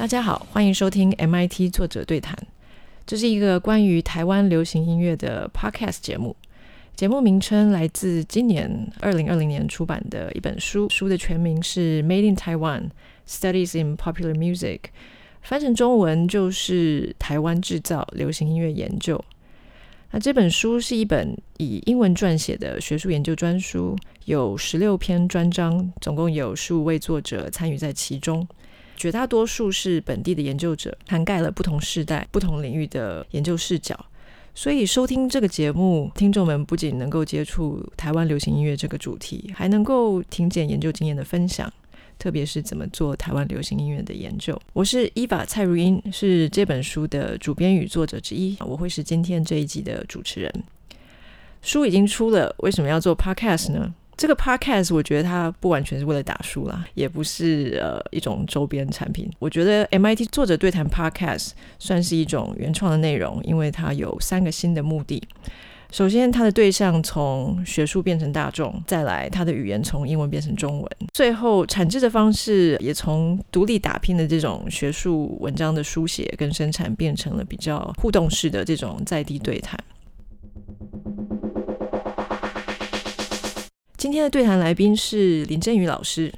大家好，欢迎收听 MIT 作者对谈。这是一个关于台湾流行音乐的 podcast 节目。节目名称来自今年二零二零年出版的一本书，书的全名是《Made in Taiwan: Studies in Popular Music》，翻成中文就是《台湾制造流行音乐研究》。那这本书是一本以英文撰写的学术研究专书，有十六篇专章，总共有十五位作者参与在其中，绝大多数是本地的研究者，涵盖了不同世代、不同领域的研究视角。所以收听这个节目，听众们不仅能够接触台湾流行音乐这个主题，还能够听见研究经验的分享。特别是怎么做台湾流行音乐的研究。我是伊法蔡如英，是这本书的主编与作者之一。我会是今天这一集的主持人。书已经出了，为什么要做 podcast 呢？这个 podcast 我觉得它不完全是为了打书啦，也不是呃一种周边产品。我觉得 MIT 作者对谈 podcast 算是一种原创的内容，因为它有三个新的目的。首先，它的对象从学术变成大众，再来它的语言从英文变成中文，最后产制的方式也从独立打拼的这种学术文章的书写跟生产，变成了比较互动式的这种在地对谈。今天的对谈来宾是林振宇老师，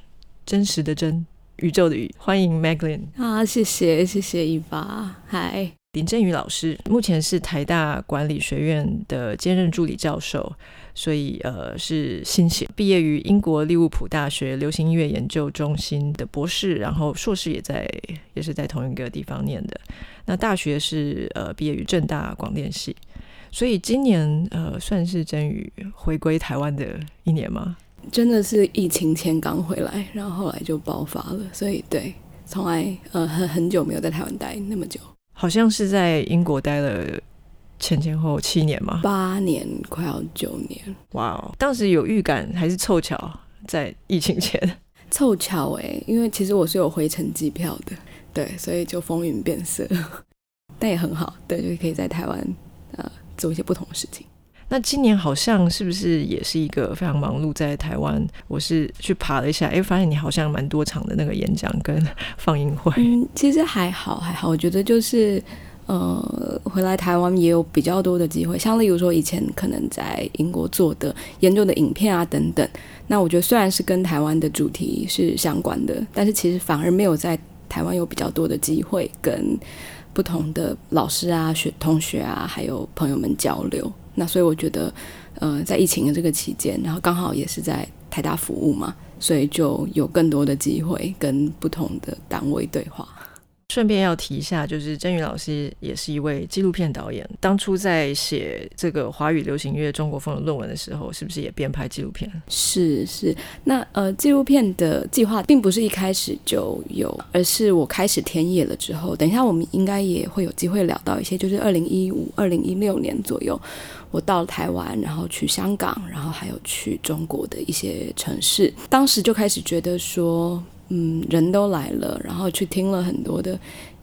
真实的真，宇宙的宇，欢迎 Maglin 啊，谢谢谢谢一发，嗨。林振宇老师目前是台大管理学院的兼任助理教授，所以呃是新血，毕业于英国利物浦大学流行音乐研究中心的博士，然后硕士也在也是在同一个地方念的。那大学是呃毕业于正大广电系，所以今年呃算是真宇回归台湾的一年吗？真的是疫情前刚回来，然后后来就爆发了，所以对，从来呃很很久没有在台湾待那么久。好像是在英国待了前前后七年嘛，八年快要九年。哇哦，当时有预感还是凑巧在疫情前？凑巧哎，因为其实我是有回程机票的，对，所以就风云变色，但也很好，对，就可以在台湾呃做一些不同的事情。那今年好像是不是也是一个非常忙碌？在台湾，我是去爬了一下，哎，发现你好像蛮多场的那个演讲跟放映会。嗯，其实还好，还好。我觉得就是，呃，回来台湾也有比较多的机会，像例如说以前可能在英国做的研究的影片啊等等。那我觉得虽然是跟台湾的主题是相关的，但是其实反而没有在台湾有比较多的机会跟不同的老师啊、学同学啊，还有朋友们交流。那所以我觉得，呃，在疫情的这个期间，然后刚好也是在台大服务嘛，所以就有更多的机会跟不同的单位对话。顺便要提一下，就是真宇老师也是一位纪录片导演。当初在写这个华语流行乐中国风的论文的时候，是不是也编拍纪录片？是是。那呃，纪录片的计划并不是一开始就有，而是我开始田野了之后，等一下我们应该也会有机会聊到一些，就是二零一五、二零一六年左右。我到了台湾，然后去香港，然后还有去中国的一些城市。当时就开始觉得说，嗯，人都来了，然后去听了很多的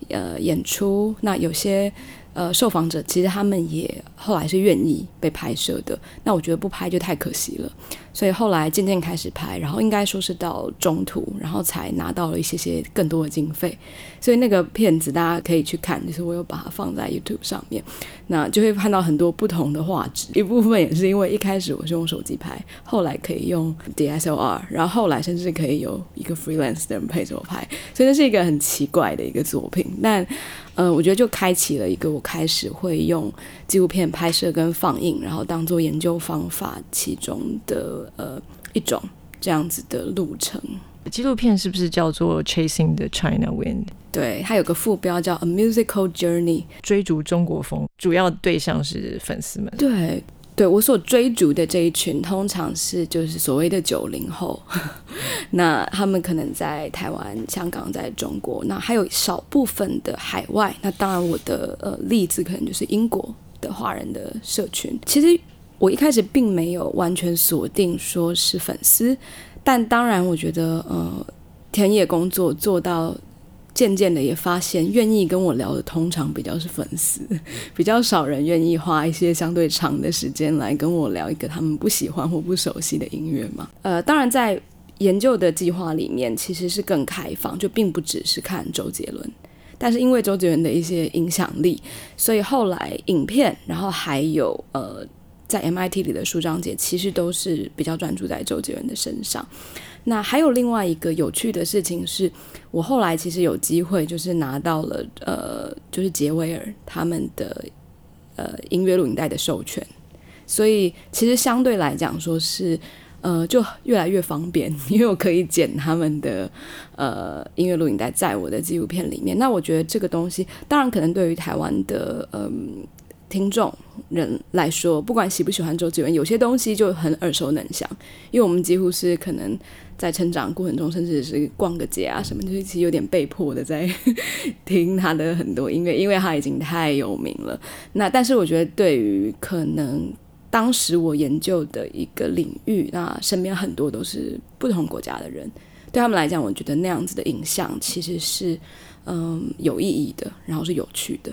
呃演出。那有些呃受访者其实他们也后来是愿意被拍摄的。那我觉得不拍就太可惜了。所以后来渐渐开始拍，然后应该说是到中途，然后才拿到了一些些更多的经费。所以那个片子大家可以去看，就是我有把它放在 YouTube 上面，那就会看到很多不同的画质。一部分也是因为一开始我是用手机拍，后来可以用 DSLR，然后后来甚至可以有一个 freelance 的人陪着我拍，所以那是一个很奇怪的一个作品。但呃，我觉得就开启了一个我开始会用纪录片拍摄跟放映，然后当做研究方法其中的。呃，一种这样子的路程，纪录片是不是叫做《Chasing the China Wind》？对，它有个副标叫《A Musical Journey》，追逐中国风，主要对象是粉丝们。对，对我所追逐的这一群，通常是就是所谓的九零后，那他们可能在台湾、香港，在中国，那还有少部分的海外。那当然，我的呃例子可能就是英国的华人的社群。其实。我一开始并没有完全锁定说是粉丝，但当然，我觉得呃，田野工作做到渐渐的也发现，愿意跟我聊的通常比较是粉丝，比较少人愿意花一些相对长的时间来跟我聊一个他们不喜欢或不熟悉的音乐嘛。呃，当然在研究的计划里面其实是更开放，就并不只是看周杰伦。但是因为周杰伦的一些影响力，所以后来影片，然后还有呃，在 MIT 里的书章节，其实都是比较专注在周杰伦的身上。那还有另外一个有趣的事情是，我后来其实有机会就是拿到了呃，就是杰威尔他们的呃音乐录影带的授权，所以其实相对来讲说是。呃，就越来越方便，因为我可以剪他们的呃音乐录影带在我的纪录片里面。那我觉得这个东西，当然可能对于台湾的嗯听众人来说，不管喜不喜欢周杰伦，有些东西就很耳熟能详，因为我们几乎是可能在成长过程中，甚至是逛个街啊什么，就是其实有点被迫的在 听他的很多音乐，因为他已经太有名了。那但是我觉得，对于可能。当时我研究的一个领域，那身边很多都是不同国家的人，对他们来讲，我觉得那样子的影像其实是嗯有意义的，然后是有趣的。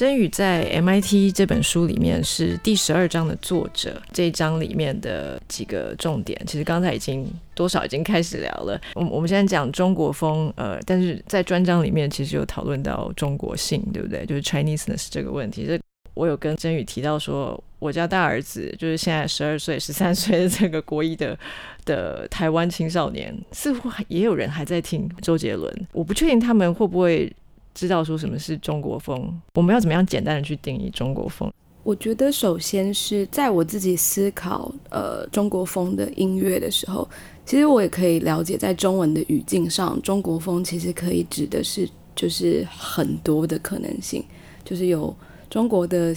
真宇在 MIT 这本书里面是第十二章的作者，这一章里面的几个重点，其实刚才已经多少已经开始聊了。我我们现在讲中国风，呃，但是在专章里面其实有讨论到中国性，对不对？就是 Chineseness 这个问题。这我有跟真宇提到说，我家大儿子就是现在十二岁、十三岁的这个国一的的台湾青少年，似乎也有人还在听周杰伦。我不确定他们会不会。知道说什么是中国风，我们要怎么样简单的去定义中国风？我觉得首先是在我自己思考呃中国风的音乐的时候，其实我也可以了解，在中文的语境上，中国风其实可以指的是就是很多的可能性，就是有中国的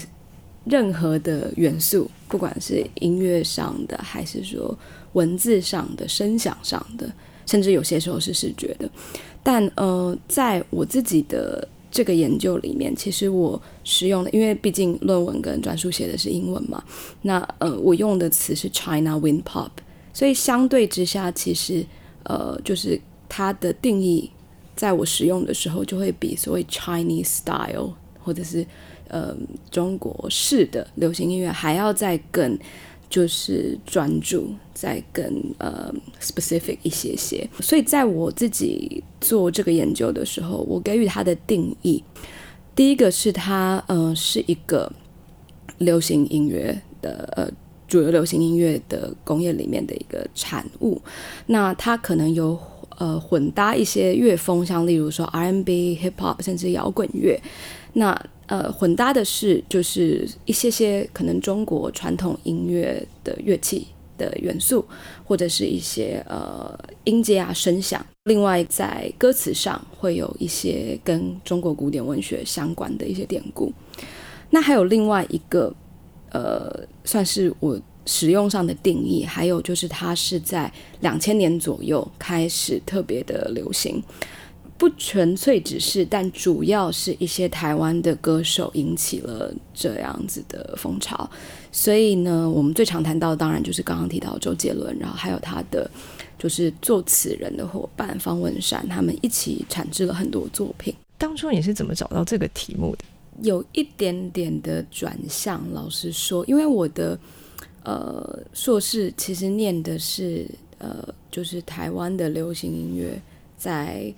任何的元素，不管是音乐上的，还是说文字上的、声响上的，甚至有些时候是视觉的。但呃，在我自己的这个研究里面，其实我使用的，因为毕竟论文跟专书写的是英文嘛，那呃，我用的词是 China Wind Pop，所以相对之下，其实呃，就是它的定义，在我使用的时候，就会比所谓 Chinese Style 或者是呃中国式的流行音乐还要再更。就是专注在更呃 specific 一些些，所以在我自己做这个研究的时候，我给予它的定义，第一个是它呃是一个流行音乐的呃主流流行音乐的工业里面的一个产物，那它可能有呃混搭一些乐风，像例如说 R&B、Hip Hop，甚至摇滚乐，那。呃，混搭的是就是一些些可能中国传统音乐的乐器的元素，或者是一些呃音阶啊声响。另外，在歌词上会有一些跟中国古典文学相关的一些典故。那还有另外一个呃，算是我使用上的定义，还有就是它是在两千年左右开始特别的流行。不纯粹只是，但主要是一些台湾的歌手引起了这样子的风潮，所以呢，我们最常谈到当然就是刚刚提到周杰伦，然后还有他的就是作词人的伙伴方文山，他们一起产制了很多作品。当初你是怎么找到这个题目的？有一点点的转向，老实说，因为我的呃硕士其实念的是呃就是台湾的流行音乐在。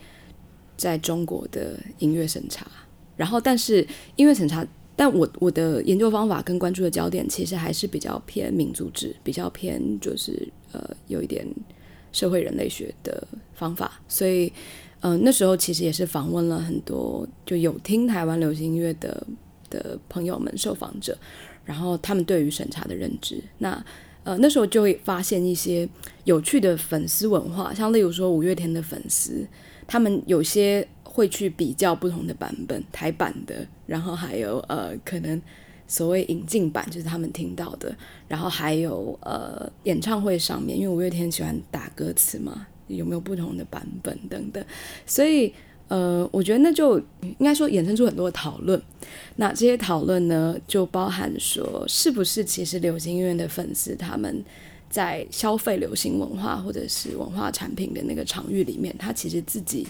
在中国的音乐审查，然后但是音乐审查，但我我的研究方法跟关注的焦点其实还是比较偏民族志，比较偏就是呃有一点社会人类学的方法，所以嗯那时候其实也是访问了很多就有听台湾流行音乐的的朋友们受访者，然后他们对于审查的认知，那呃那时候就会发现一些有趣的粉丝文化，像例如说五月天的粉丝。他们有些会去比较不同的版本，台版的，然后还有呃，可能所谓引进版，就是他们听到的，然后还有呃，演唱会上面，因为五月天喜欢打歌词嘛，有没有不同的版本等等，所以呃，我觉得那就应该说衍生出很多讨论。那这些讨论呢，就包含说，是不是其实流行音乐的粉丝他们。在消费流行文化或者是文化产品的那个场域里面，他其实自己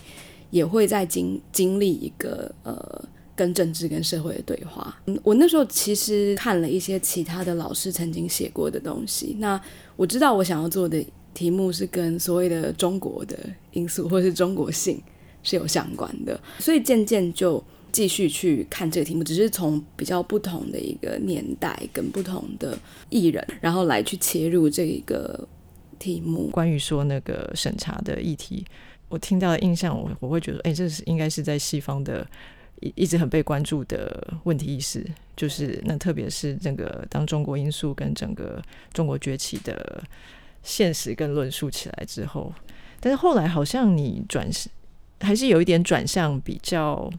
也会在经经历一个呃跟政治跟社会的对话。嗯，我那时候其实看了一些其他的老师曾经写过的东西，那我知道我想要做的题目是跟所谓的中国的因素或是中国性是有相关的，所以渐渐就继续去看这个题目，只是从比较不同的一个年代跟不同的艺人，然后来去切入这一个题目。关于说那个审查的议题，我听到的印象，我我会觉得，哎，这是应该是在西方的。一一直很被关注的问题意识，就是那特别是这个当中国因素跟整个中国崛起的现实跟论述起来之后，但是后来好像你转还是有一点转向比较，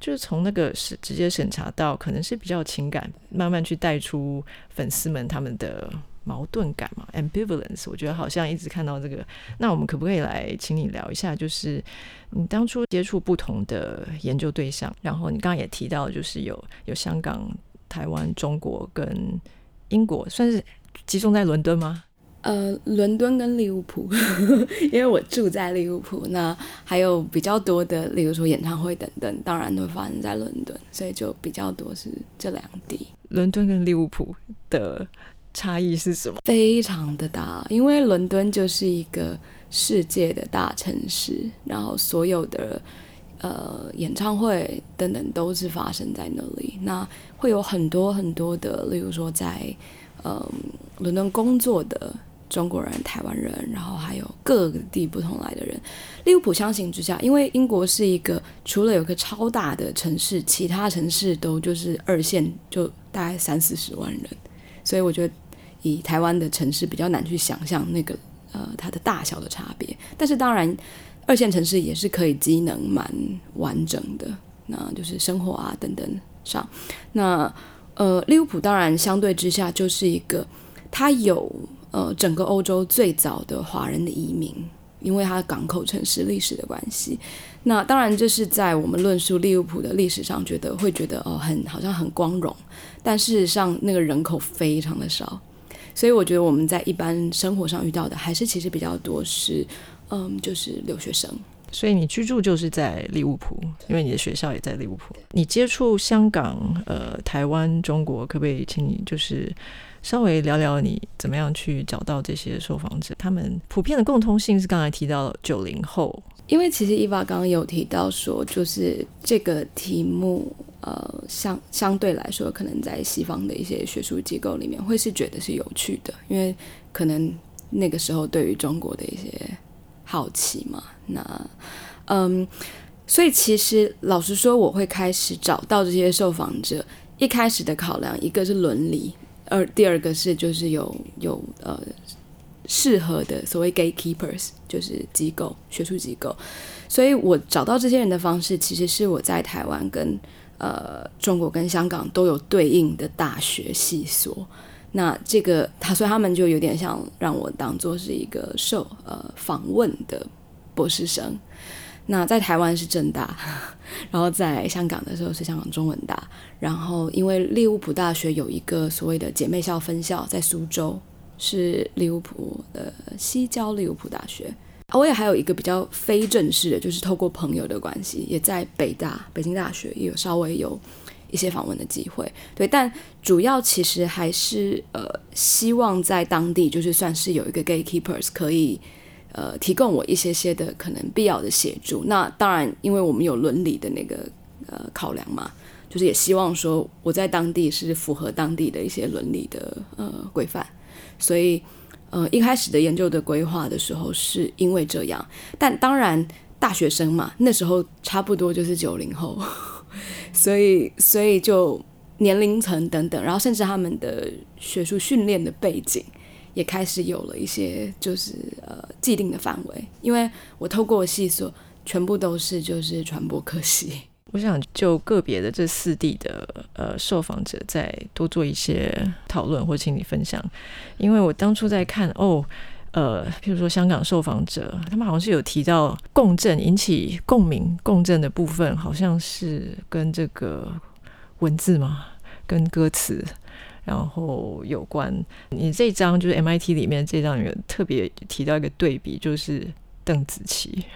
就是从那个是直接审查到可能是比较情感，慢慢去带出粉丝们他们的。矛盾感嘛，ambivalence，我觉得好像一直看到这个。那我们可不可以来请你聊一下，就是你当初接触不同的研究对象，然后你刚刚也提到，就是有有香港、台湾、中国跟英国，算是集中在伦敦吗？呃，伦敦跟利物浦，因为我住在利物浦，那还有比较多的，例如说演唱会等等，当然都会发生在伦敦，所以就比较多是这两地。伦敦跟利物浦的。差异是什么？非常的大，因为伦敦就是一个世界的大城市，然后所有的呃演唱会等等都是发生在那里。那会有很多很多的，例如说在嗯伦敦工作的中国人、台湾人，然后还有各地不同来的人。利物浦相形之下，因为英国是一个除了有个超大的城市，其他城市都就是二线，就大概三四十万人，所以我觉得。以台湾的城市比较难去想象那个呃它的大小的差别，但是当然二线城市也是可以机能蛮完整的，那就是生活啊等等上。那呃利物浦当然相对之下就是一个它有呃整个欧洲最早的华人的移民，因为它港口城市历史的关系。那当然这是在我们论述利物浦的历史上觉得会觉得哦很好像很光荣，但事实上那个人口非常的少。所以我觉得我们在一般生活上遇到的，还是其实比较多是，嗯，就是留学生。所以你居住就是在利物浦，因为你的学校也在利物浦。你接触香港、呃，台湾、中国，可不可以请你就是稍微聊聊你怎么样去找到这些受访者？他们普遍的共通性是刚才提到九零后。因为其实伊娃刚刚有提到说，就是这个题目，呃，相相对来说，可能在西方的一些学术机构里面，会是觉得是有趣的，因为可能那个时候对于中国的一些好奇嘛。那，嗯，所以其实老实说，我会开始找到这些受访者，一开始的考量，一个是伦理，而第二个是就是有有呃。适合的所谓 gatekeepers 就是机构学术机构，所以我找到这些人的方式，其实是我在台湾跟呃中国跟香港都有对应的大学系所。那这个他所以他们就有点像让我当做是一个受呃访问的博士生。那在台湾是正大，然后在香港的时候是香港中文大，然后因为利物浦大学有一个所谓的姐妹校分校在苏州。是利物浦的西交利物浦大学，我也还有一个比较非正式的，就是透过朋友的关系，也在北大、北京大学也有稍微有一些访问的机会。对，但主要其实还是呃，希望在当地就是算是有一个 gatekeepers 可以呃提供我一些些的可能必要的协助。那当然，因为我们有伦理的那个呃考量嘛，就是也希望说我在当地是符合当地的一些伦理的呃规范。所以，呃，一开始的研究的规划的时候是因为这样，但当然大学生嘛，那时候差不多就是九零后，所以所以就年龄层等等，然后甚至他们的学术训练的背景也开始有了一些就是呃既定的范围，因为我透过细说，全部都是就是传播科系。我想就个别的这四地的呃受访者再多做一些讨论，或请你分享，因为我当初在看哦，呃，譬如说香港受访者，他们好像是有提到共振引起共鸣共振的部分，好像是跟这个文字嘛，跟歌词，然后有关。你这张就是 MIT 里面这张有特别提到一个对比，就是。邓紫棋，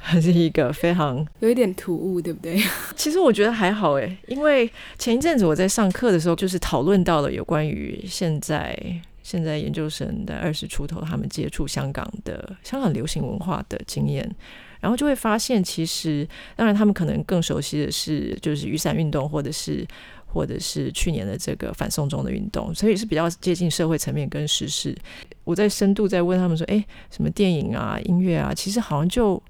还是一个非常有一点突兀，对不对？其实我觉得还好诶，因为前一阵子我在上课的时候，就是讨论到了有关于现在现在研究生的二十出头，他们接触香港的香港流行文化的经验，然后就会发现，其实当然他们可能更熟悉的是就是雨伞运动，或者是。或者是去年的这个反送中的运动，所以是比较接近社会层面跟时事。我在深度在问他们说：“哎，什么电影啊、音乐啊，其实好像就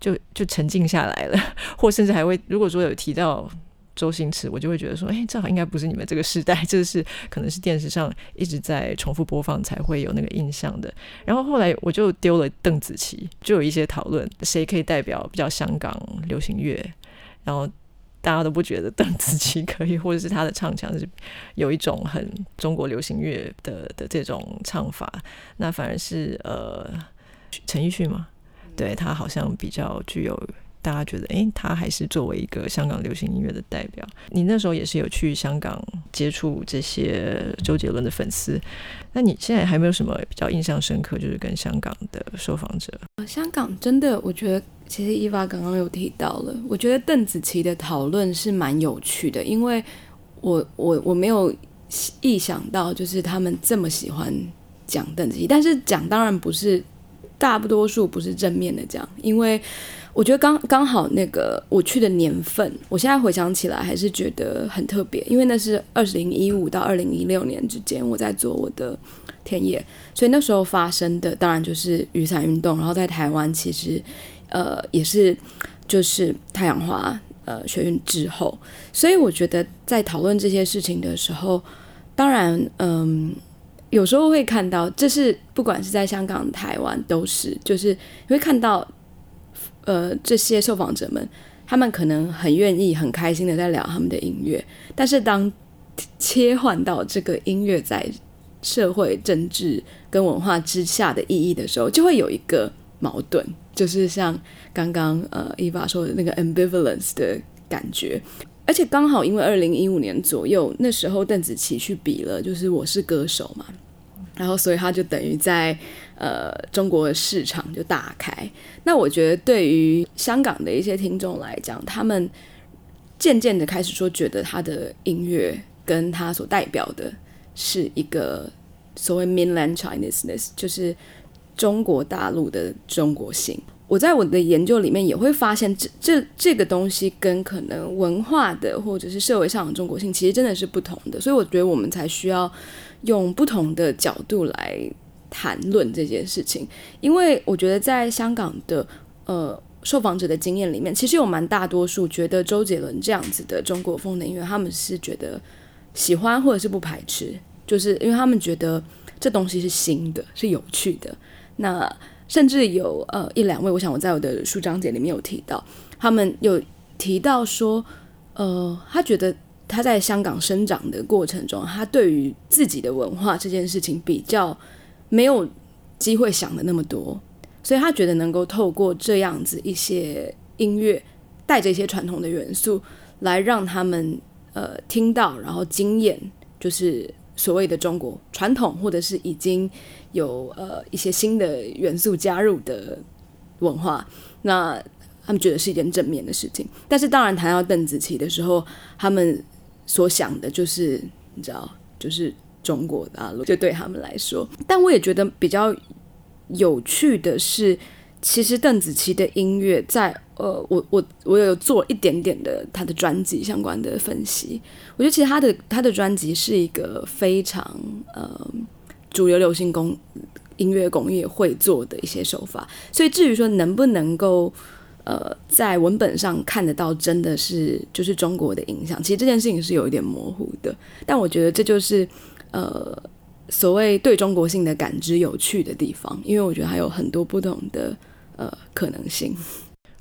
就就沉静下来了，或甚至还会如果说有提到周星驰，我就会觉得说：哎，这好应该不是你们这个时代，这是可能是电视上一直在重复播放才会有那个印象的。然后后来我就丢了邓紫棋，就有一些讨论，谁可以代表比较香港流行乐，然后。大家都不觉得邓紫棋可以，或者是她的唱腔是有一种很中国流行乐的的这种唱法，那反而是呃陈奕迅嘛，对他好像比较具有。大家觉得，哎，他还是作为一个香港流行音乐的代表。你那时候也是有去香港接触这些周杰伦的粉丝，那你现在还没有什么比较印象深刻，就是跟香港的受访者？香港真的，我觉得其实伊娃刚刚有提到了，我觉得邓紫棋的讨论是蛮有趣的，因为我我我没有意想到，就是他们这么喜欢讲邓紫棋，但是讲当然不是大多数不是正面的讲，因为。我觉得刚刚好那个我去的年份，我现在回想起来还是觉得很特别，因为那是二零一五到二零一六年之间我在做我的田野，所以那时候发生的当然就是雨伞运动，然后在台湾其实呃也是就是太阳花呃学院之后，所以我觉得在讨论这些事情的时候，当然嗯有时候会看到，这是不管是在香港、台湾都是，就是你会看到。呃，这些受访者们，他们可能很愿意、很开心的在聊他们的音乐，但是当切换到这个音乐在社会、政治跟文化之下的意义的时候，就会有一个矛盾，就是像刚刚呃伊娃说的那个 ambivalence 的感觉。而且刚好因为二零一五年左右，那时候邓紫棋去比了，就是《我是歌手》嘛。然后，所以他就等于在呃中国的市场就打开。那我觉得对于香港的一些听众来讲，他们渐渐的开始说，觉得他的音乐跟他所代表的是一个所谓 mainland Chinese ness，就是中国大陆的中国性。我在我的研究里面也会发现，这这这个东西跟可能文化的或者是社会上的中国性其实真的是不同的。所以我觉得我们才需要。用不同的角度来谈论这件事情，因为我觉得在香港的呃受访者的经验里面，其实有蛮大多数觉得周杰伦这样子的中国风的音乐，他们是觉得喜欢或者是不排斥，就是因为他们觉得这东西是新的，是有趣的。那甚至有呃一两位，我想我在我的书章节里面有提到，他们有提到说，呃，他觉得。他在香港生长的过程中，他对于自己的文化这件事情比较没有机会想的那么多，所以他觉得能够透过这样子一些音乐，带着一些传统的元素，来让他们呃听到，然后经验，就是所谓的中国传统，或者是已经有呃一些新的元素加入的文化，那他们觉得是一件正面的事情。但是当然谈到邓紫棋的时候，他们。所想的就是你知道，就是中国大陆，就对他们来说。但我也觉得比较有趣的是，其实邓紫棋的音乐在呃，我我我有做一点点的她的专辑相关的分析。我觉得其实她的她的专辑是一个非常呃主流流行工音乐工业会做的一些手法。所以至于说能不能够。呃，在文本上看得到，真的是就是中国的影响。其实这件事情是有一点模糊的，但我觉得这就是呃所谓对中国性的感知有趣的地方，因为我觉得还有很多不同的呃可能性。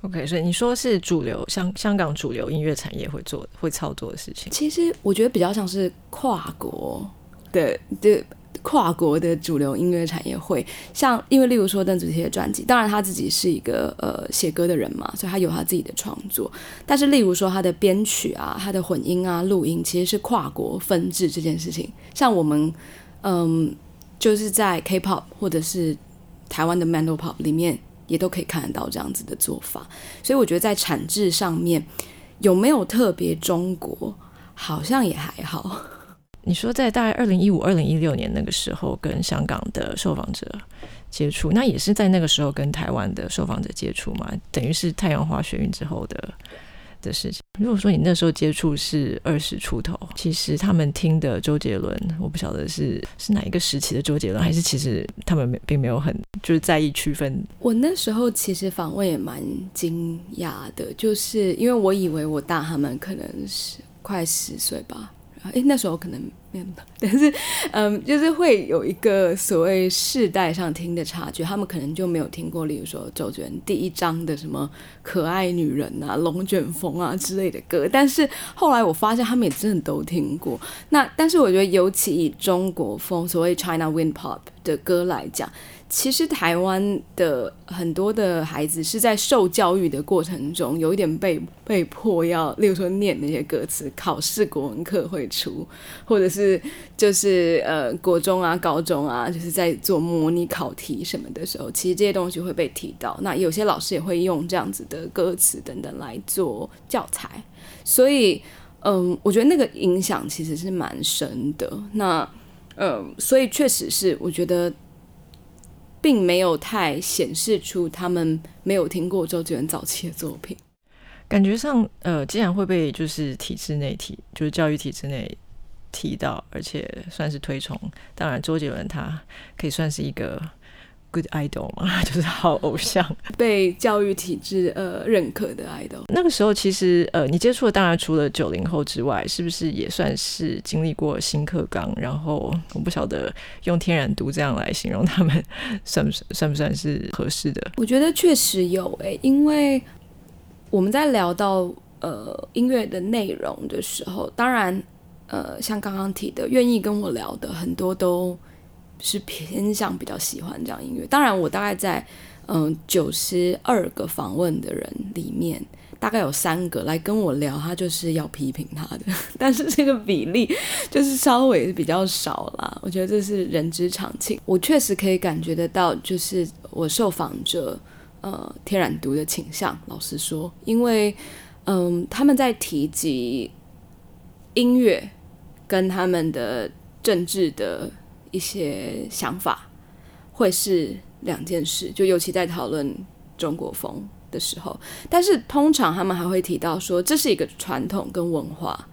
OK，所以你说是主流香香港主流音乐产业会做会操作的事情，其实我觉得比较像是跨国的的。跨国的主流音乐产业会像，因为例如说邓紫棋的专辑，当然他自己是一个呃写歌的人嘛，所以他有他自己的创作。但是例如说他的编曲啊、他的混音啊、录音，其实是跨国分制这件事情。像我们嗯，就是在 K-pop 或者是台湾的 Mandopop 里面也都可以看得到这样子的做法。所以我觉得在产制上面有没有特别中国，好像也还好。你说在大概二零一五、二零一六年那个时候跟香港的受访者接触，那也是在那个时候跟台湾的受访者接触嘛？等于是太阳花学运之后的的事情。如果说你那时候接触是二十出头，其实他们听的周杰伦，我不晓得是是哪一个时期的周杰伦，还是其实他们并没有很就是在意区分。我那时候其实访问也蛮惊讶的，就是因为我以为我大他们可能是快十岁吧。哎，那时候可能 但是，嗯，就是会有一个所谓世代上听的差距，他们可能就没有听过，例如说周杰伦第一张的什么可爱女人啊、龙卷风啊之类的歌，但是后来我发现他们也真的都听过。那但是我觉得，尤其以中国风所谓 China Wind Pop 的歌来讲。其实台湾的很多的孩子是在受教育的过程中，有一点被被迫要，例如说念那些歌词，考试国文课会出，或者是是就是呃国中啊、高中啊，就是在做模拟考题什么的时候，其实这些东西会被提到。那有些老师也会用这样子的歌词等等来做教材，所以嗯，我觉得那个影响其实是蛮深的。那嗯，所以确实是我觉得。并没有太显示出他们没有听过周杰伦早期的作品。感觉上，呃，既然会被就是体制内提，就是教育体制内提到，而且算是推崇。当然，周杰伦他可以算是一个。Good idol 嘛，就是好偶像，被教育体制呃认可的 idol。那个时候其实呃，你接触的当然除了九零后之外，是不是也算是经历过新课纲？然后我不晓得用天然毒这样来形容他们，算不算 算不算是合适的？我觉得确实有诶，因为我们在聊到呃音乐的内容的时候，当然呃像刚刚提的，愿意跟我聊的很多都。是偏向比较喜欢这样音乐，当然我大概在嗯九十二个访问的人里面，大概有三个来跟我聊，他就是要批评他的，但是这个比例就是稍微比较少啦。我觉得这是人之常情，我确实可以感觉得到，就是我受访者呃天然毒的倾向。老实说，因为嗯他们在提及音乐跟他们的政治的。一些想法会是两件事，就尤其在讨论中国风的时候，但是通常他们还会提到说这是一个传统跟文化，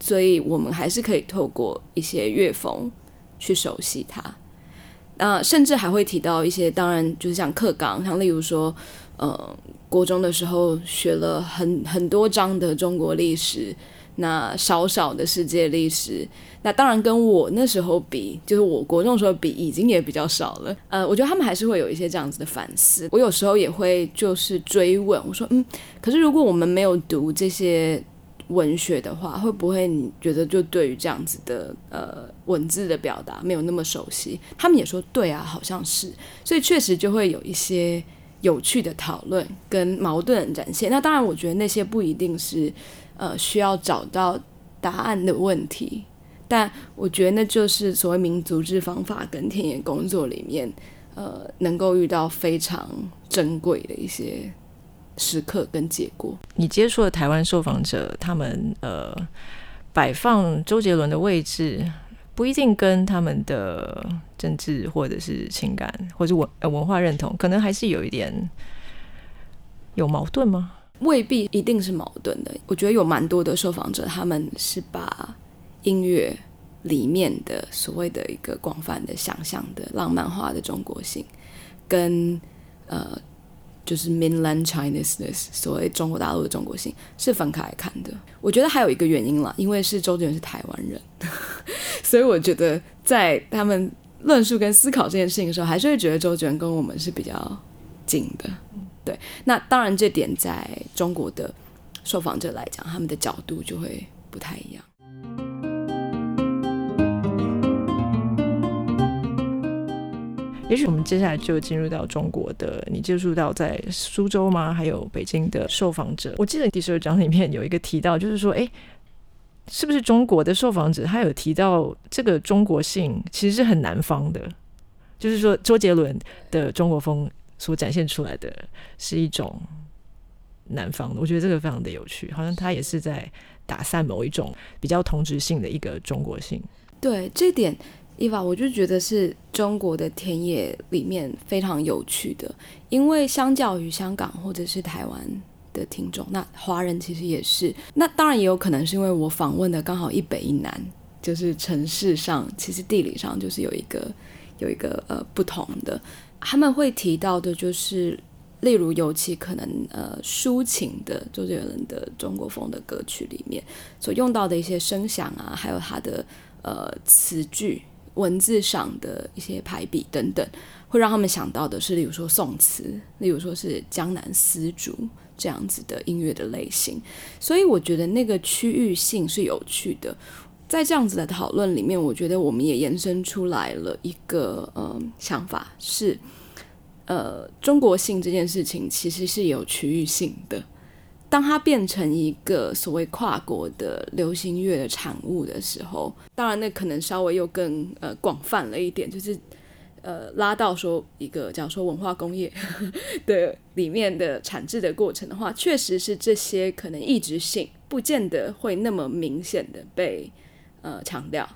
所以我们还是可以透过一些乐风去熟悉它。那甚至还会提到一些，当然就是像课纲，像例如说，呃，国中的时候学了很很多章的中国历史。那少少的世界历史，那当然跟我那时候比，就是我国中时候比，已经也比较少了。呃，我觉得他们还是会有一些这样子的反思。我有时候也会就是追问，我说，嗯，可是如果我们没有读这些文学的话，会不会你觉得就对于这样子的呃文字的表达没有那么熟悉？他们也说，对啊，好像是。所以确实就会有一些有趣的讨论跟矛盾展现。那当然，我觉得那些不一定是。呃，需要找到答案的问题，但我觉得那就是所谓民族志方法跟田野工作里面，呃，能够遇到非常珍贵的一些时刻跟结果。你接触的台湾受访者，他们呃，摆放周杰伦的位置，不一定跟他们的政治或者是情感或者文呃文化认同，可能还是有一点有矛盾吗？未必一定是矛盾的。我觉得有蛮多的受访者，他们是把音乐里面的所谓的一个广泛的想象的浪漫化的中国性，跟呃就是 mainland Chinese 的所谓中国大陆的中国性是分开来看的。我觉得还有一个原因啦，因为是周杰伦是台湾人，所以我觉得在他们论述跟思考这件事情的时候，还是会觉得周杰伦跟我们是比较近的。对，那当然，这点在中国的受访者来讲，他们的角度就会不太一样。也许我们接下来就进入到中国的，你接触到在苏州吗？还有北京的受访者？我记得第十二章里面有一个提到，就是说，哎，是不是中国的受访者他有提到这个中国性其实是很南方的，就是说周杰伦的中国风。所展现出来的是一种南方的，我觉得这个非常的有趣，好像他也是在打散某一种比较同质性的一个中国性。对这点，伊娃，我就觉得是中国的田野里面非常有趣的，因为相较于香港或者是台湾的听众，那华人其实也是，那当然也有可能是因为我访问的刚好一北一南，就是城市上其实地理上就是有一个有一个呃不同的，他们会提到的就是。例如，尤其可能呃抒情的周杰伦的中国风的歌曲里面所用到的一些声响啊，还有他的呃词句、文字上的一些排比等等，会让他们想到的是，例如说宋词，例如说是江南丝竹这样子的音乐的类型。所以，我觉得那个区域性是有趣的。在这样子的讨论里面，我觉得我们也延伸出来了一个呃想法是。呃，中国性这件事情其实是有区域性的。当它变成一个所谓跨国的流行乐的产物的时候，当然那可能稍微又更呃广泛了一点，就是呃拉到说一个假如说文化工业 的里面的产制的过程的话，确实是这些可能一直性不见得会那么明显的被呃强调。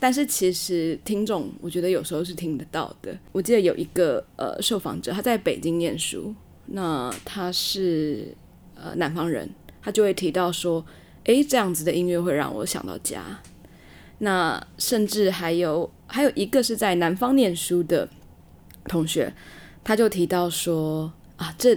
但是其实听众，我觉得有时候是听得到的。我记得有一个呃受访者，他在北京念书，那他是呃南方人，他就会提到说，诶，这样子的音乐会让我想到家。那甚至还有还有一个是在南方念书的同学，他就提到说，啊，这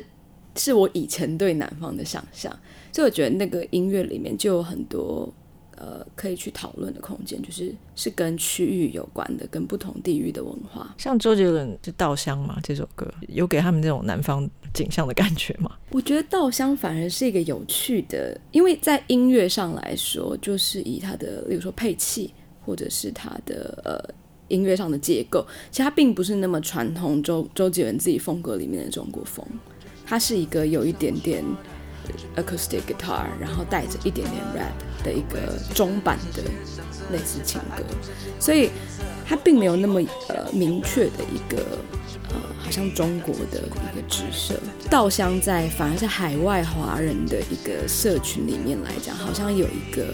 是我以前对南方的想象。所以我觉得那个音乐里面就有很多。呃，可以去讨论的空间，就是是跟区域有关的，跟不同地域的文化。像周杰伦就《稻香》嘛，这首歌有给他们这种南方景象的感觉吗？我觉得《稻香》反而是一个有趣的，因为在音乐上来说，就是以它的，比如说配器，或者是它的呃音乐上的结构，其实它并不是那么传统周周杰伦自己风格里面的中国风，它是一个有一点点。Acoustic guitar，然后带着一点点 rap 的一个中版的类似情歌，所以它并没有那么呃明确的一个呃，好像中国的一个直射。稻香在反而是海外华人的一个社群里面来讲，好像有一个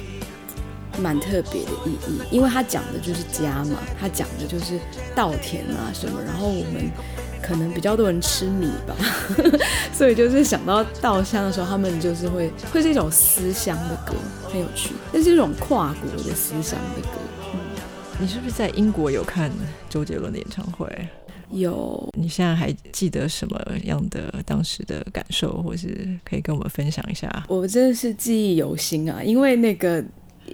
蛮特别的意义，因为它讲的就是家嘛，它讲的就是稻田啊什么，然后我们。可能比较多人吃米吧，所以就是想到稻香的时候，他们就是会会是一种思乡的歌，很有趣。那是一种跨国的思乡的歌。嗯，你是不是在英国有看周杰伦的演唱会？有。你现在还记得什么样的当时的感受，或是可以跟我们分享一下？我真的是记忆犹新啊，因为那个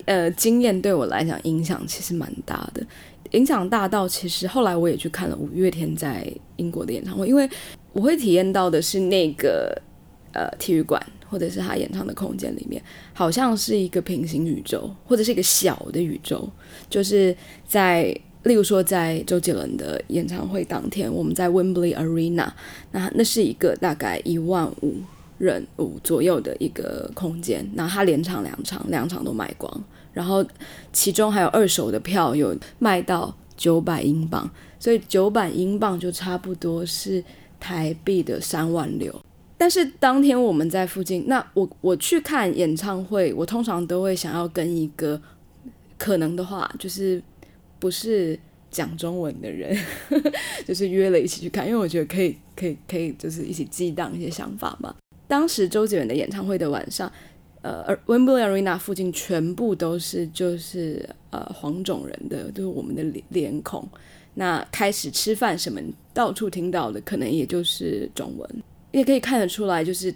呃经验对我来讲影响其实蛮大的。影响大到，其实后来我也去看了五月天在英国的演唱会，因为我会体验到的是那个呃体育馆或者是他演唱的空间里面，好像是一个平行宇宙，或者是一个小的宇宙。就是在例如说在周杰伦的演唱会当天，我们在 Wembley Arena，那那是一个大概一万五人五左右的一个空间，那他连唱两场，两场都卖光。然后，其中还有二手的票有卖到九百英镑，所以九百英镑就差不多是台币的三万六。但是当天我们在附近，那我我去看演唱会，我通常都会想要跟一个可能的话，就是不是讲中文的人，就是约了一起去看，因为我觉得可以可以可以，就是一起激荡一些想法嘛。当时周杰伦的演唱会的晚上。呃，而 Wembley Arena 附近全部都是就是呃黄种人的，就是我们的脸脸孔。那开始吃饭什么，到处听到的可能也就是中文，也可以看得出来，就是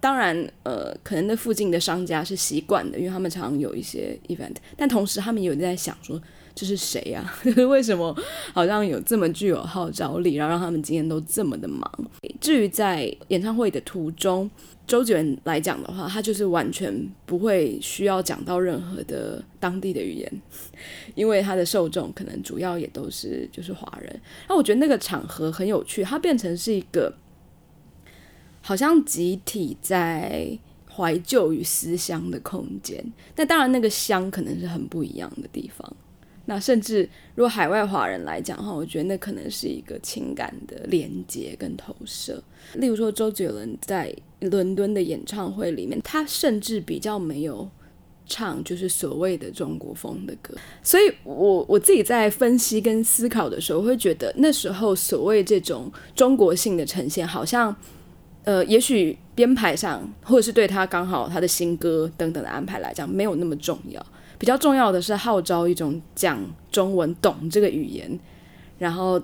当然呃，可能那附近的商家是习惯的，因为他们常有一些 event，但同时他们有在想说。这是谁呀？为什么好像有这么具有号召力，然后让他们今天都这么的忙？至于在演唱会的途中，周杰伦来讲的话，他就是完全不会需要讲到任何的当地的语言，因为他的受众可能主要也都是就是华人。那我觉得那个场合很有趣，它变成是一个好像集体在怀旧与思乡的空间。那当然，那个乡可能是很不一样的地方。那甚至如果海外华人来讲的话，我觉得那可能是一个情感的连接跟投射。例如说，周杰伦在伦敦的演唱会里面，他甚至比较没有唱就是所谓的中国风的歌。所以，我我自己在分析跟思考的时候，会觉得那时候所谓这种中国性的呈现，好像呃，也许编排上或者是对他刚好他的新歌等等的安排来讲，没有那么重要。比较重要的是号召一种讲中文、懂这个语言，然后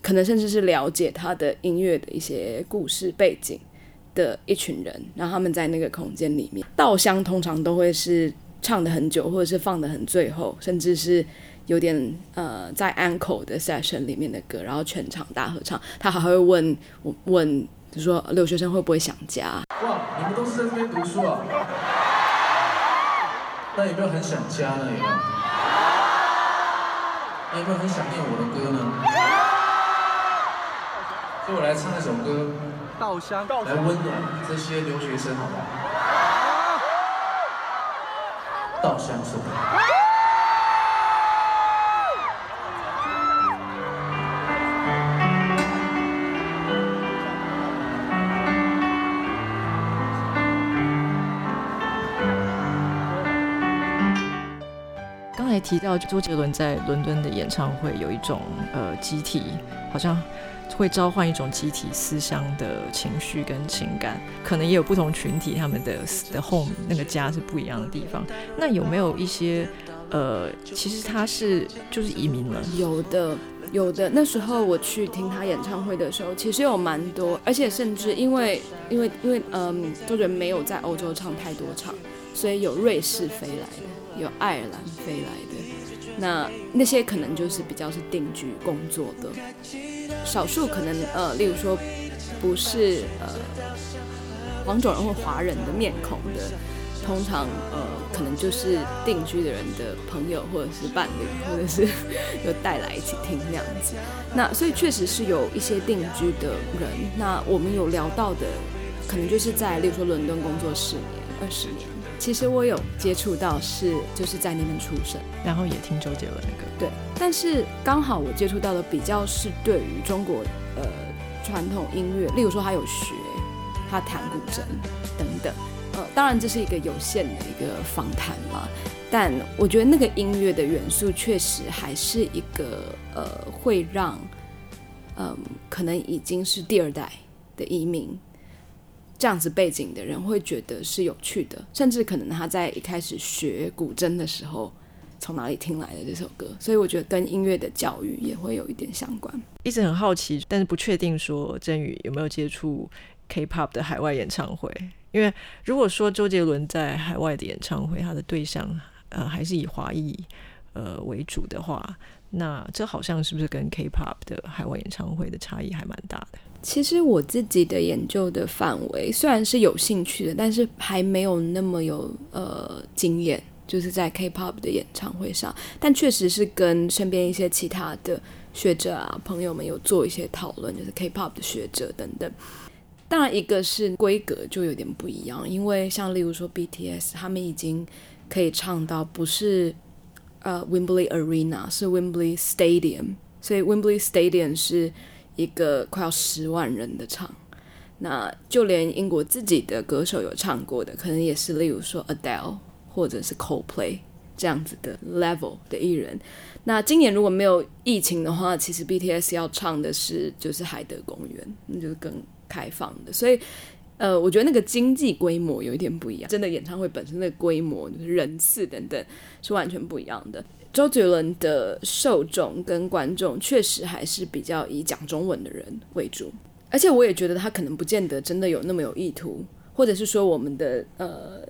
可能甚至是了解他的音乐的一些故事背景的一群人，然后他们在那个空间里面，稻香通常都会是唱的很久，或者是放的很最后，甚至是有点呃在安口的 session 里面的歌，然后全场大合唱，他还会问问，就说留学生会不会想家？哇，你们都是在这边读书啊？那有没有很想家呢？有没有？那有没有很想念我的歌呢？所以我来唱一首歌，稻香，来温暖这些留学生，好不好？稻香送。提到周杰伦在伦敦的演唱会有一种呃集体，好像会召唤一种集体思乡的情绪跟情感，可能也有不同群体他们的的 home 那个家是不一样的地方。那有没有一些呃，其实他是就是移民了？有的，有的。那时候我去听他演唱会的时候，其实有蛮多，而且甚至因为因为因为嗯，周杰伦没有在欧洲唱太多场，所以有瑞士飞来的，有爱尔兰飞来的。那那些可能就是比较是定居工作的，少数可能呃，例如说不是呃黄种人或华人的面孔的，通常呃可能就是定居的人的朋友或者是伴侣，或者是有带来一起听那样子。那所以确实是有一些定居的人。那我们有聊到的，可能就是在例如说伦敦工作十年、二十年。其实我有接触到，是就是在那边出生，然后也听周杰伦的歌。对，但是刚好我接触到的比较是对于中国呃传统音乐，例如说他有学，他弹古筝等等。呃，当然这是一个有限的一个访谈嘛，但我觉得那个音乐的元素确实还是一个呃会让嗯可能已经是第二代的移民。这样子背景的人会觉得是有趣的，甚至可能他在一开始学古筝的时候，从哪里听来的这首歌，所以我觉得跟音乐的教育也会有一点相关。一直很好奇，但是不确定说真宇有没有接触 K-pop 的海外演唱会，因为如果说周杰伦在海外的演唱会，他的对象呃还是以华裔呃为主的话，那这好像是不是跟 K-pop 的海外演唱会的差异还蛮大的？其实我自己的研究的范围虽然是有兴趣的，但是还没有那么有呃经验，就是在 K-pop 的演唱会上。但确实是跟身边一些其他的学者啊朋友们有做一些讨论，就是 K-pop 的学者等等。当然，一个是规格就有点不一样，因为像例如说 BTS，他们已经可以唱到不是呃 Wembley Arena，是 Wembley Stadium，所以 Wembley Stadium 是。一个快要十万人的场，那就连英国自己的歌手有唱过的，可能也是例如说 Adele 或者是 Coldplay 这样子的 level 的艺人。那今年如果没有疫情的话，其实 BTS 要唱的是就是海德公园，那就是更开放的。所以，呃，我觉得那个经济规模有一点不一样，真的演唱会本身的规模、人次等等是完全不一样的。周杰伦的受众跟观众确实还是比较以讲中文的人为主，而且我也觉得他可能不见得真的有那么有意图，或者是说我们的呃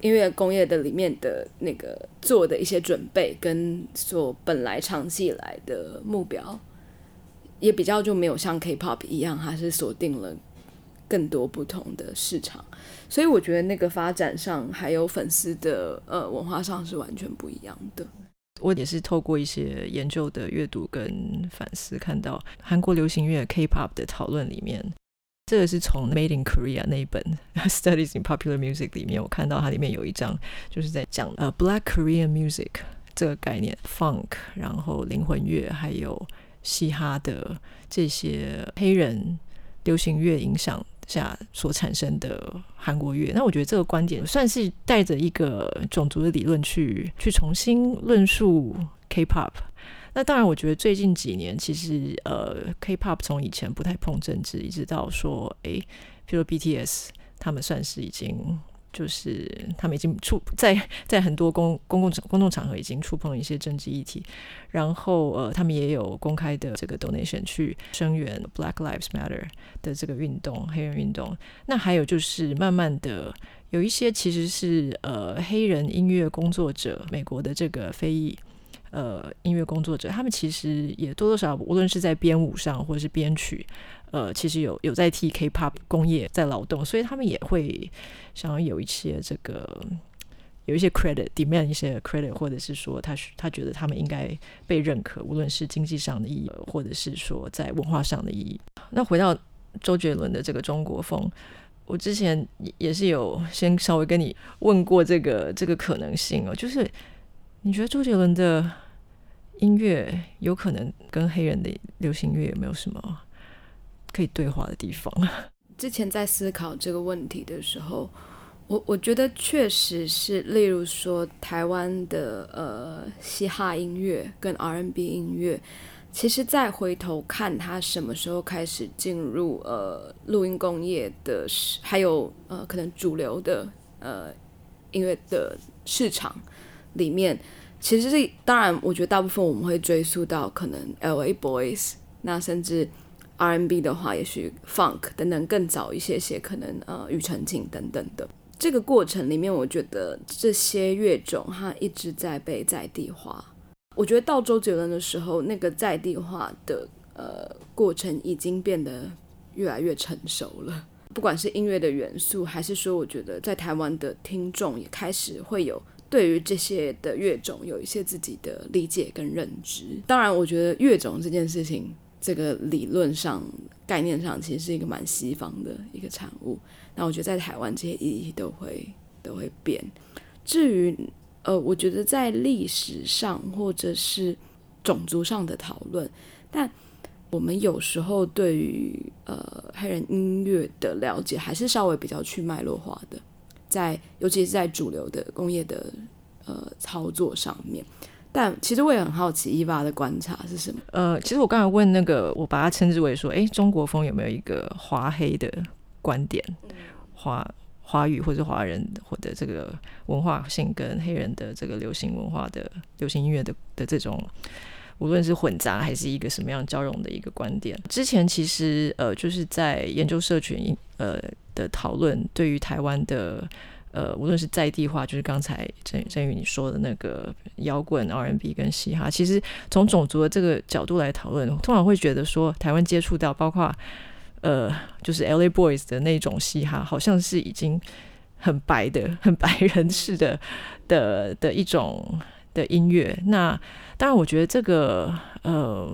音乐工业的里面的那个做的一些准备跟所本来长期以来的目标，也比较就没有像 K-pop 一样，还是锁定了更多不同的市场，所以我觉得那个发展上还有粉丝的呃文化上是完全不一样的。我也是透过一些研究的阅读跟反思，看到韩国流行乐 K-pop 的讨论里面，这个是从 Made in Korea 那一本 Studies in Popular Music 里面，我看到它里面有一章就是在讲呃 Black Korean Music 这个概念，funk，然后灵魂乐，还有嘻哈的这些黑人流行乐影响下所产生的韩国乐。那我觉得这个观点算是带着一个种族的理论去去重新论述 K-pop。那当然，我觉得最近几年其实呃，K-pop 从以前不太碰政治，一直到说，诶，比如 BTS，他们算是已经。就是他们已经触在在很多公公共公众场合已经触碰一些政治议题，然后呃，他们也有公开的这个 donation 去声援 Black Lives Matter 的这个运动，黑人运动。那还有就是慢慢的有一些其实是呃黑人音乐工作者，美国的这个非裔。呃，音乐工作者，他们其实也多多少少，无论是在编舞上或者是编曲，呃，其实有有在替 K-pop 工业在劳动，所以他们也会想要有一些这个有一些 credit，demand 一些 credit，或者是说他他觉得他们应该被认可，无论是经济上的意义，或者是说在文化上的意义。那回到周杰伦的这个中国风，我之前也是有先稍微跟你问过这个这个可能性哦，就是你觉得周杰伦的。音乐有可能跟黑人的流行乐有没有什么可以对话的地方？之前在思考这个问题的时候，我我觉得确实是，例如说台湾的呃嘻哈音乐跟 R&B 音乐，其实再回头看它什么时候开始进入呃录音工业的，还有呃可能主流的呃音乐的市场里面。其实是当然，我觉得大部分我们会追溯到可能 L.A. Boys，那甚至 R&B 的话，也许 Funk 等等更早一些些，可能呃庾澄庆等等的。这个过程里面，我觉得这些乐种它一直在被在地化。我觉得到周杰伦的时候，那个在地化的呃过程已经变得越来越成熟了。不管是音乐的元素，还是说，我觉得在台湾的听众也开始会有。对于这些的乐种有一些自己的理解跟认知。当然，我觉得乐种这件事情，这个理论上、概念上，其实是一个蛮西方的一个产物。那我觉得在台湾这些意义都会都会变。至于呃，我觉得在历史上或者是种族上的讨论，但我们有时候对于呃黑人音乐的了解，还是稍微比较去脉络化的。在，尤其是在主流的工业的呃操作上面，但其实我也很好奇，伊娃的观察是什么？呃，其实我刚才问那个，我把它称之为说，哎，中国风有没有一个华黑的观点？华华语或者华人或者这个文化性跟黑人的这个流行文化的流行音乐的的这种，无论是混杂还是一个什么样交融的一个观点？之前其实呃，就是在研究社群呃。的讨论对于台湾的呃，无论是在地化，就是刚才郑郑宇你说的那个摇滚、R&B 跟嘻哈，其实从种族的这个角度来讨论，通常会觉得说台湾接触到包括呃，就是 L.A. Boys 的那种嘻哈，好像是已经很白的、很白人式的的的一种的音乐。那当然，我觉得这个呃，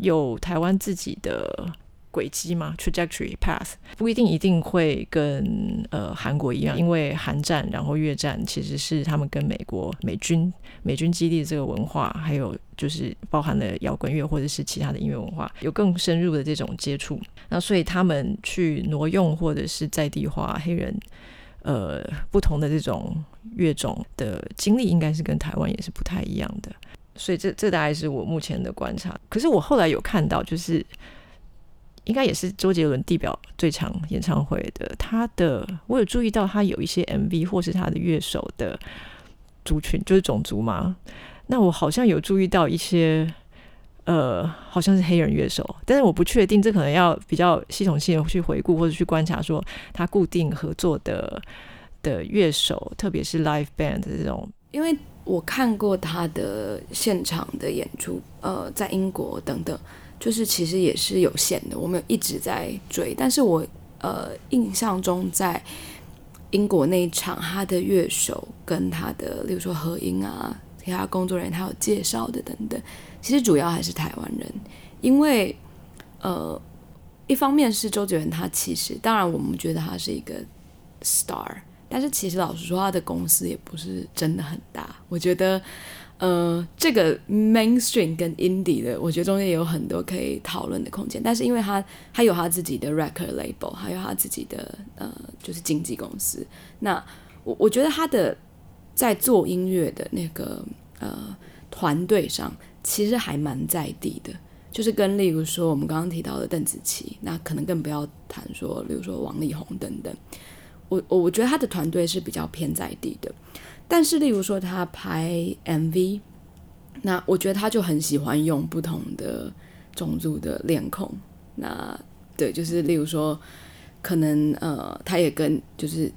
有台湾自己的。轨迹吗，trajectory path 不一定一定会跟呃韩国一样，因为韩战然后越战其实是他们跟美国美军美军基地这个文化，还有就是包含了摇滚乐或者是其他的音乐文化有更深入的这种接触，那所以他们去挪用或者是在地化黑人呃不同的这种乐种的经历，应该是跟台湾也是不太一样的，所以这这大概是我目前的观察。可是我后来有看到就是。应该也是周杰伦地表最长演唱会的，他的我有注意到他有一些 MV 或是他的乐手的族群就是种族嘛，那我好像有注意到一些呃好像是黑人乐手，但是我不确定，这可能要比较系统性的去回顾或者去观察说他固定合作的的乐手，特别是 live band 这种，因为我看过他的现场的演出，呃，在英国等等。就是其实也是有限的，我们一直在追。但是我呃印象中，在英国那一场，他的乐手跟他的，例如说合音啊，其他工作人员他有介绍的等等，其实主要还是台湾人。因为呃，一方面是周杰伦，他其实当然我们觉得他是一个 star，但是其实老实说，他的公司也不是真的很大。我觉得。呃，这个 mainstream 跟 indie 的，我觉得中间有很多可以讨论的空间。但是因为他他有他自己的 record label，还有他自己的呃，就是经纪公司。那我我觉得他的在做音乐的那个呃团队上，其实还蛮在地的。就是跟例如说我们刚刚提到的邓紫棋，那可能更不要谈说，例如说王力宏等等。我我我觉得他的团队是比较偏在地的。但是，例如说他拍 MV，那我觉得他就很喜欢用不同的种族的脸孔。那对，就是例如说，可能呃，他也跟就是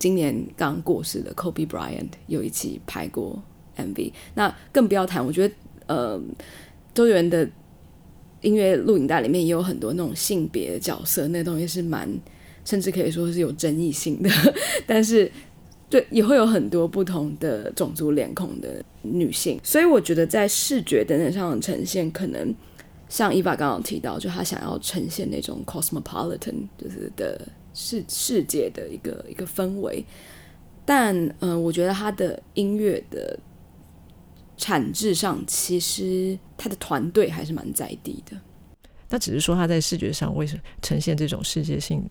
今年刚过世的 Kobe Bryant 有一起拍过 MV。那更不要谈，我觉得呃，周杰伦的音乐录影带里面也有很多那种性别角色，那东西是蛮甚至可以说是有争议性的，但是。对，也会有很多不同的种族脸孔的女性，所以我觉得在视觉等等上的呈现，可能像伊娃刚刚提到，就她想要呈现那种 cosmopolitan 就是的世世界的一个一个氛围，但嗯，我觉得她的音乐的产制上，其实她的团队还是蛮在地的。那只是说她在视觉上为什么呈现这种世界性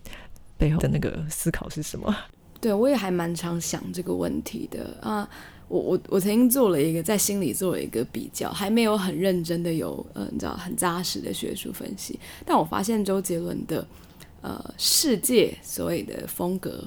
背后的那个思考是什么？对，我也还蛮常想这个问题的啊。我我我曾经做了一个在心里做了一个比较，还没有很认真的有呃，你知道很扎实的学术分析。但我发现周杰伦的呃世界所谓的风格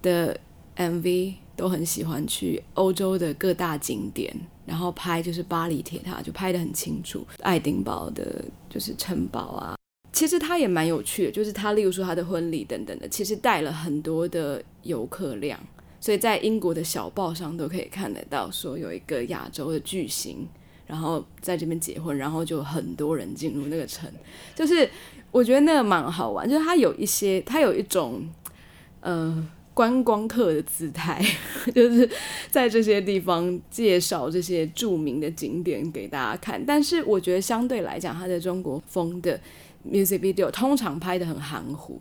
的 MV 都很喜欢去欧洲的各大景点，然后拍就是巴黎铁塔，就拍的很清楚。爱丁堡的就是城堡啊。其实他也蛮有趣的，就是他，例如说他的婚礼等等的，其实带了很多的游客量，所以在英国的小报上都可以看得到，说有一个亚洲的巨星，然后在这边结婚，然后就很多人进入那个城，就是我觉得那个蛮好玩，就是他有一些，他有一种，呃，观光客的姿态，就是在这些地方介绍这些著名的景点给大家看，但是我觉得相对来讲，他的中国风的。Music video 通常拍的很含糊，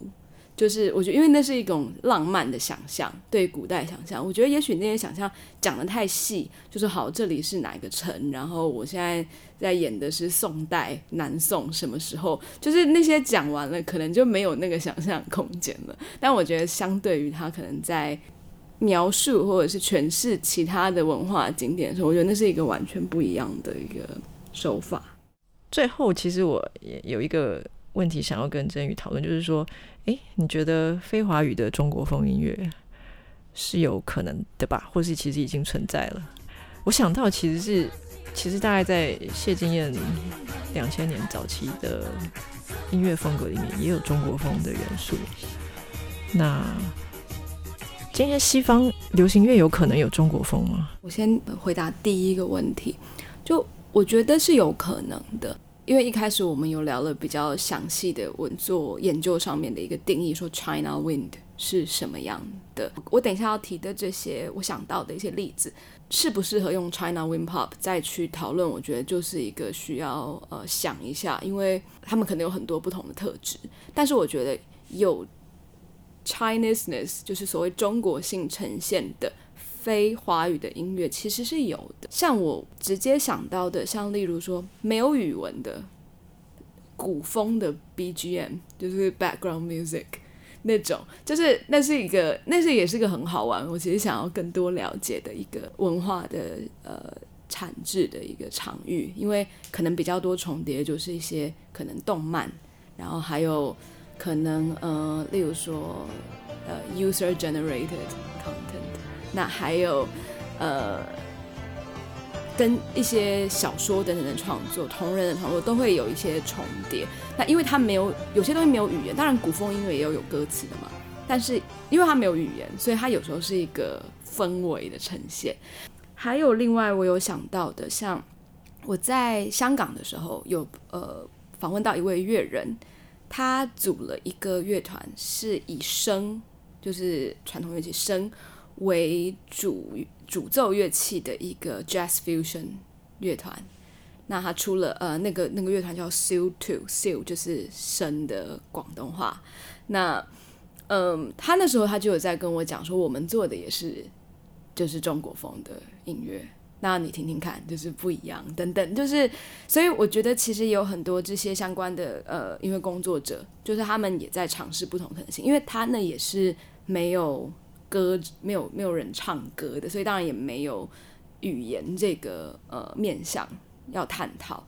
就是我觉得，因为那是一种浪漫的想象，对古代想象。我觉得也许那些想象讲的太细，就是好，这里是哪个城，然后我现在在演的是宋代南宋什么时候，就是那些讲完了，可能就没有那个想象空间了。但我觉得，相对于他可能在描述或者是诠释其他的文化景点的时候，我觉得那是一个完全不一样的一个手法。最后，其实我也有一个问题想要跟真宇讨论，就是说，诶，你觉得非华语的中国风音乐是有可能的吧？或是其实已经存在了？我想到其实是，其实大概在谢金燕两千年早期的音乐风格里面，也有中国风的元素。那今天西方流行乐有可能有中国风吗？我先回答第一个问题，就。我觉得是有可能的，因为一开始我们有聊了比较详细的文做研究上面的一个定义，说 China Wind 是什么样的。我等一下要提的这些，我想到的一些例子，适不适合用 China Wind Pop 再去讨论，我觉得就是一个需要呃想一下，因为他们可能有很多不同的特质，但是我觉得有 Chineseness，就是所谓中国性呈现的。非华语的音乐其实是有的，像我直接想到的，像例如说没有语文的古风的 BGM，就是 background music 那种，就是那是一个，那是也是个很好玩，我其实想要更多了解的一个文化的呃产制的一个场域，因为可能比较多重叠，就是一些可能动漫，然后还有可能呃，例如说呃 user generated content。那还有，呃，跟一些小说等等的创作、同人的创作都会有一些重叠。那因为它没有有些东西没有语言，当然古风音乐也有有歌词的嘛。但是因为它没有语言，所以它有时候是一个氛围的呈现。还有另外我有想到的，像我在香港的时候有呃访问到一位乐人，他组了一个乐团，是以笙，就是传统乐器笙。为主主奏乐器的一个 Jazz Fusion 乐团，那他出了呃那个那个乐团叫 Seal Two，Seal 就是笙的广东话。那嗯，他那时候他就有在跟我讲说，我们做的也是就是中国风的音乐。那你听听看，就是不一样等等，就是所以我觉得其实有很多这些相关的呃音乐工作者，就是他们也在尝试不同可能性，因为他那也是没有歌，没有没有人唱歌的，所以当然也没有语言这个呃面向要探讨。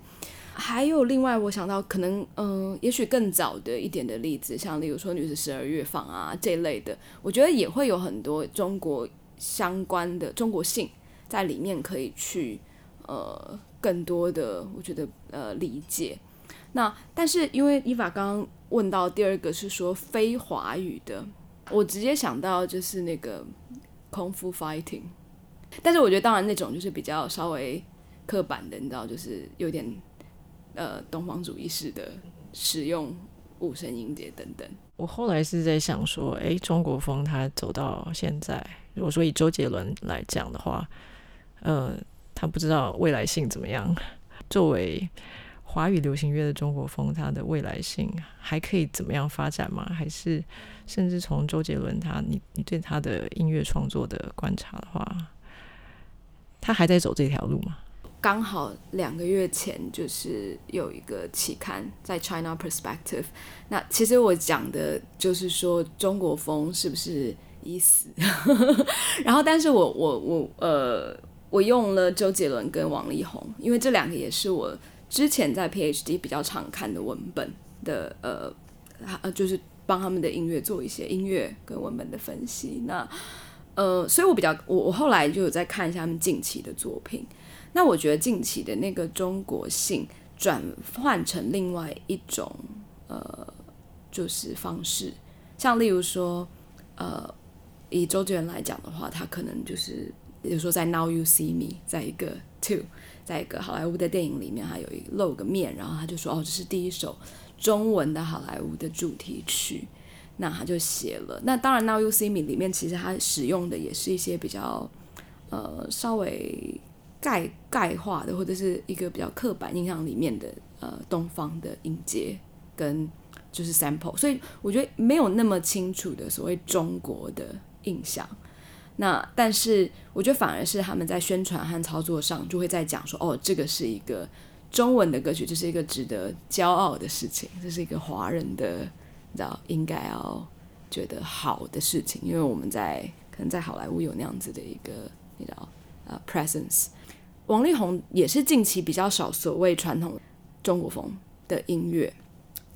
还有另外，我想到可能，嗯，也许更早的一点的例子，像例如说《女子十二乐坊》啊这类的，我觉得也会有很多中国相关的中国性在里面可以去呃更多的，我觉得呃理解。那但是因为伊法刚刚问到第二个是说非华语的，我直接想到就是那个空腹 fighting，但是我觉得当然那种就是比较稍微刻板的，你知道，就是有点。呃，东方主义式的使用五声音阶等等。我后来是在想说，哎，中国风它走到现在，如果说以周杰伦来讲的话，呃，他不知道未来性怎么样。作为华语流行乐的中国风，它的未来性还可以怎么样发展吗？还是甚至从周杰伦他，你你对他的音乐创作的观察的话，他还在走这条路吗？刚好两个月前，就是有一个期刊在 China Perspective。那其实我讲的就是说中国风是不是已死？然后，但是我我我呃，我用了周杰伦跟王力宏，因为这两个也是我之前在 PhD 比较常看的文本的呃呃，就是帮他们的音乐做一些音乐跟文本的分析。那呃，所以我比较我我后来就有在看一下他们近期的作品。那我觉得近期的那个中国性转换成另外一种呃，就是方式，像例如说，呃，以周杰伦来讲的话，他可能就是，比如说在《Now You See Me》在一个 Two，在一个好莱坞的电影里面，他有一露个面，然后他就说，哦，这是第一首中文的好莱坞的主题曲，那他就写了。那当然，《Now You See Me》里面其实他使用的也是一些比较呃稍微。概概化的，或者是一个比较刻板印象里面的呃东方的音阶跟就是 sample，所以我觉得没有那么清楚的所谓中国的印象。那但是我觉得反而是他们在宣传和操作上就会在讲说，哦，这个是一个中文的歌曲，这是一个值得骄傲的事情，这是一个华人的你知道应该要觉得好的事情，因为我们在可能在好莱坞有那样子的一个你知道呃 presence。王力宏也是近期比较少所谓传统中国风的音乐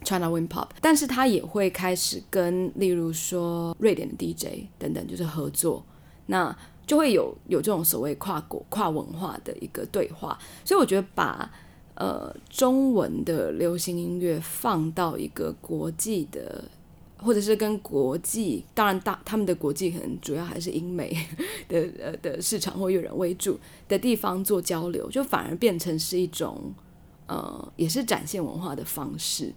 ，China Wind Pop，但是他也会开始跟例如说瑞典的 DJ 等等就是合作，那就会有有这种所谓跨国跨文化的一个对话，所以我觉得把呃中文的流行音乐放到一个国际的。或者是跟国际，当然大他们的国际可能主要还是英美的呃的市场或有人为主的地方做交流，就反而变成是一种呃也是展现文化的方式。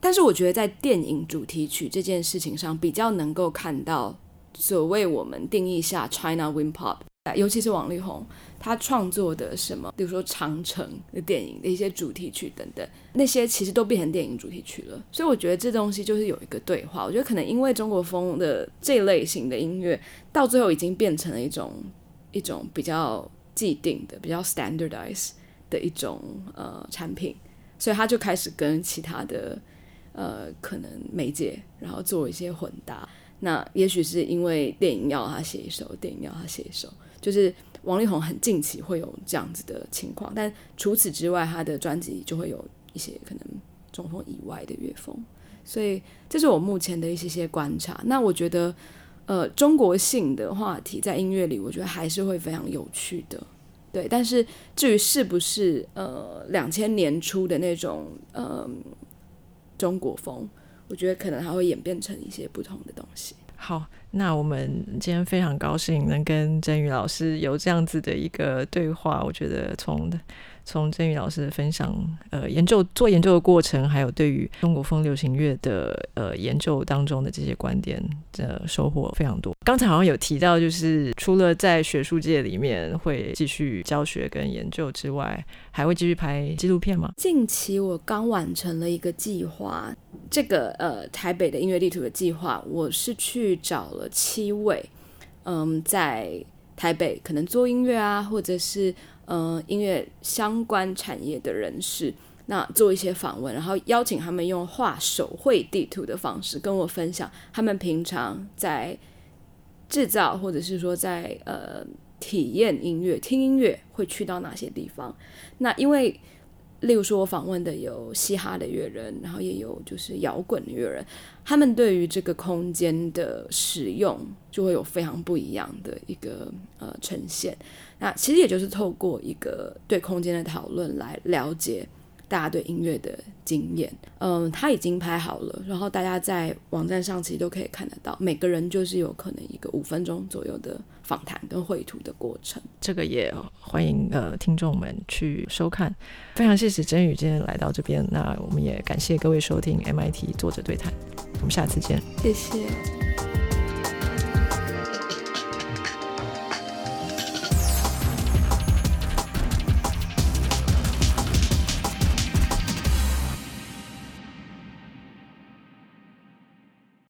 但是我觉得在电影主题曲这件事情上，比较能够看到所谓我们定义下 China Wind Pop。尤其是王力宏，他创作的什么，比如说《长城》的电影的一些主题曲等等，那些其实都变成电影主题曲了。所以我觉得这东西就是有一个对话。我觉得可能因为中国风的这类型的音乐，到最后已经变成了一种一种比较既定的、比较 standardized 的一种呃产品，所以他就开始跟其他的呃可能媒介，然后做一些混搭。那也许是因为电影要他写一首，电影要他写一首。就是王力宏很近期会有这样子的情况，但除此之外，他的专辑就会有一些可能中风以外的乐风，所以这是我目前的一些些观察。那我觉得，呃，中国性的话题在音乐里，我觉得还是会非常有趣的，对。但是至于是不是呃两千年初的那种呃中国风，我觉得可能还会演变成一些不同的东西。好，那我们今天非常高兴能跟真宇老师有这样子的一个对话。我觉得从从真宇老师的分享，呃，研究做研究的过程，还有对于中国风流行乐的呃研究当中的这些观点，的收获非常多。刚才好像有提到，就是除了在学术界里面会继续教学跟研究之外，还会继续拍纪录片吗？近期我刚完成了一个计划，这个呃台北的音乐地图的计划，我是去找了七位，嗯，在台北可能做音乐啊，或者是嗯音乐相关产业的人士，那做一些访问，然后邀请他们用画手绘地图的方式跟我分享他们平常在制造或者是说在呃体验音乐、听音乐会去到哪些地方。那因为例如说，我访问的有嘻哈的乐人，然后也有就是摇滚乐人，他们对于这个空间的使用就会有非常不一样的一个呃呈现。那其实也就是透过一个对空间的讨论来了解大家对音乐的经验。嗯，他已经拍好了，然后大家在网站上其实都可以看得到，每个人就是有可能一个五分钟左右的访谈跟绘图的过程。这个也欢迎呃听众们去收看。非常谢谢真宇今天来到这边，那我们也感谢各位收听 MIT 作者对谈，我们下次见，谢谢。